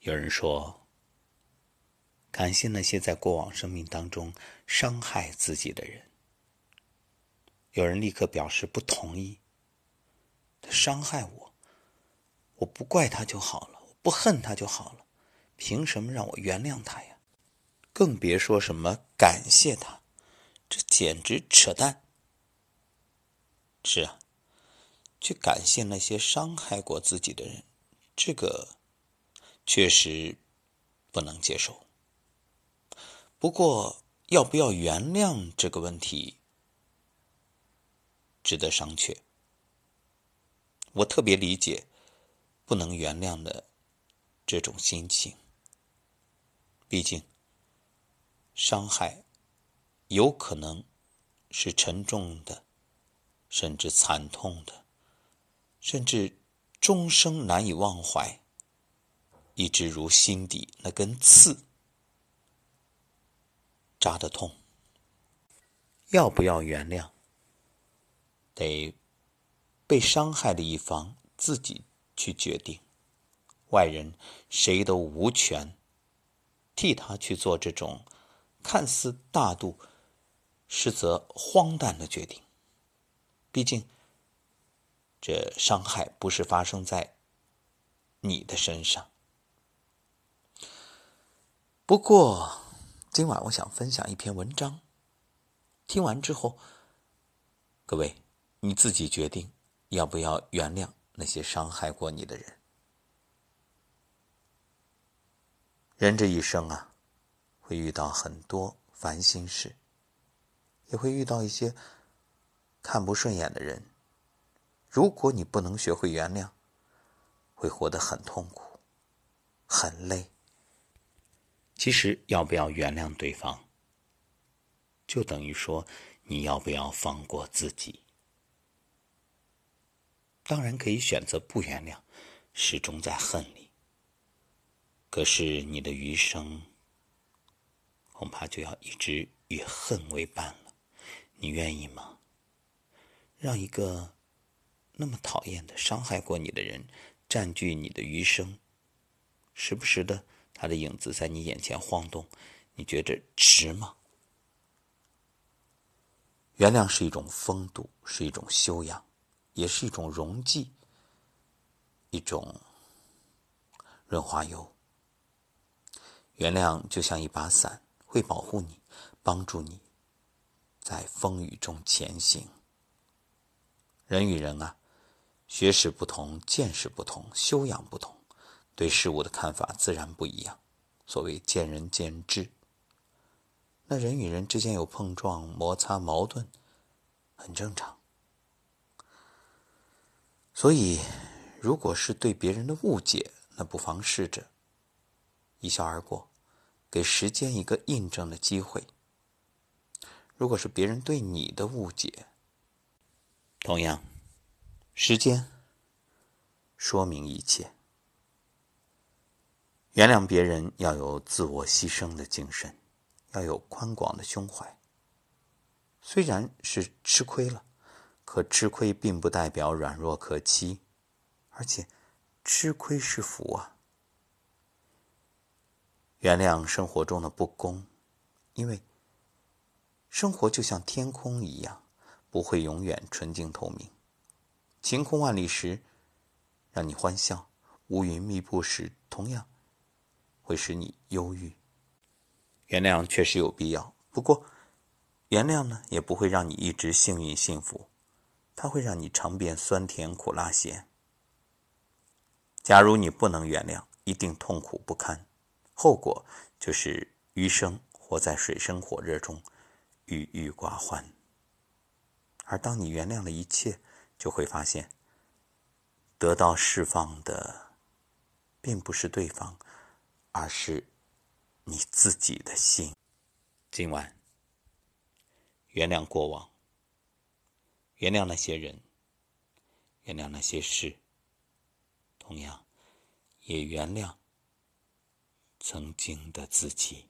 有人说，感谢那些在过往生命当中伤害自己的人。有人立刻表示不同意。他伤害我，我不怪他就好了，我不恨他就好了，凭什么让我原谅他呀？更别说什么感谢他，这简直扯淡。是啊，去感谢那些伤害过自己的人，这个确实不能接受。不过，要不要原谅这个问题，值得商榷。我特别理解不能原谅的这种心情，毕竟伤害有可能是沉重的，甚至惨痛的，甚至终生难以忘怀，一直如心底那根刺扎得痛。要不要原谅？得。被伤害的一方自己去决定，外人谁都无权替他去做这种看似大度，实则荒诞的决定。毕竟，这伤害不是发生在你的身上。不过，今晚我想分享一篇文章，听完之后，各位你自己决定。要不要原谅那些伤害过你的人？人这一生啊，会遇到很多烦心事，也会遇到一些看不顺眼的人。如果你不能学会原谅，会活得很痛苦、很累。其实，要不要原谅对方，就等于说你要不要放过自己。当然可以选择不原谅，始终在恨里。可是你的余生，恐怕就要一直与恨为伴了。你愿意吗？让一个那么讨厌的、伤害过你的人占据你的余生，时不时的他的影子在你眼前晃动，你觉着值吗？原谅是一种风度，是一种修养。也是一种溶剂，一种润滑油。原谅就像一把伞，会保护你，帮助你在风雨中前行。人与人啊，学识不同，见识不同，修养不同，对事物的看法自然不一样。所谓见仁见智，那人与人之间有碰撞、摩擦、矛盾，很正常。所以，如果是对别人的误解，那不妨试着一笑而过，给时间一个印证的机会。如果是别人对你的误解，同样，时间说明一切。原谅别人要有自我牺牲的精神，要有宽广的胸怀。虽然是吃亏了。可吃亏并不代表软弱可欺，而且吃亏是福啊！原谅生活中的不公，因为生活就像天空一样，不会永远纯净透明。晴空万里时，让你欢笑；乌云密布时，同样会使你忧郁。原谅确实有必要，不过原谅呢，也不会让你一直幸运幸福。它会让你尝遍酸甜苦辣咸。假如你不能原谅，一定痛苦不堪，后果就是余生活在水深火热中，郁郁寡欢。而当你原谅了一切，就会发现，得到释放的，并不是对方，而是你自己的心。今晚，原谅过往。原谅那些人，原谅那些事，同样，也原谅曾经的自己。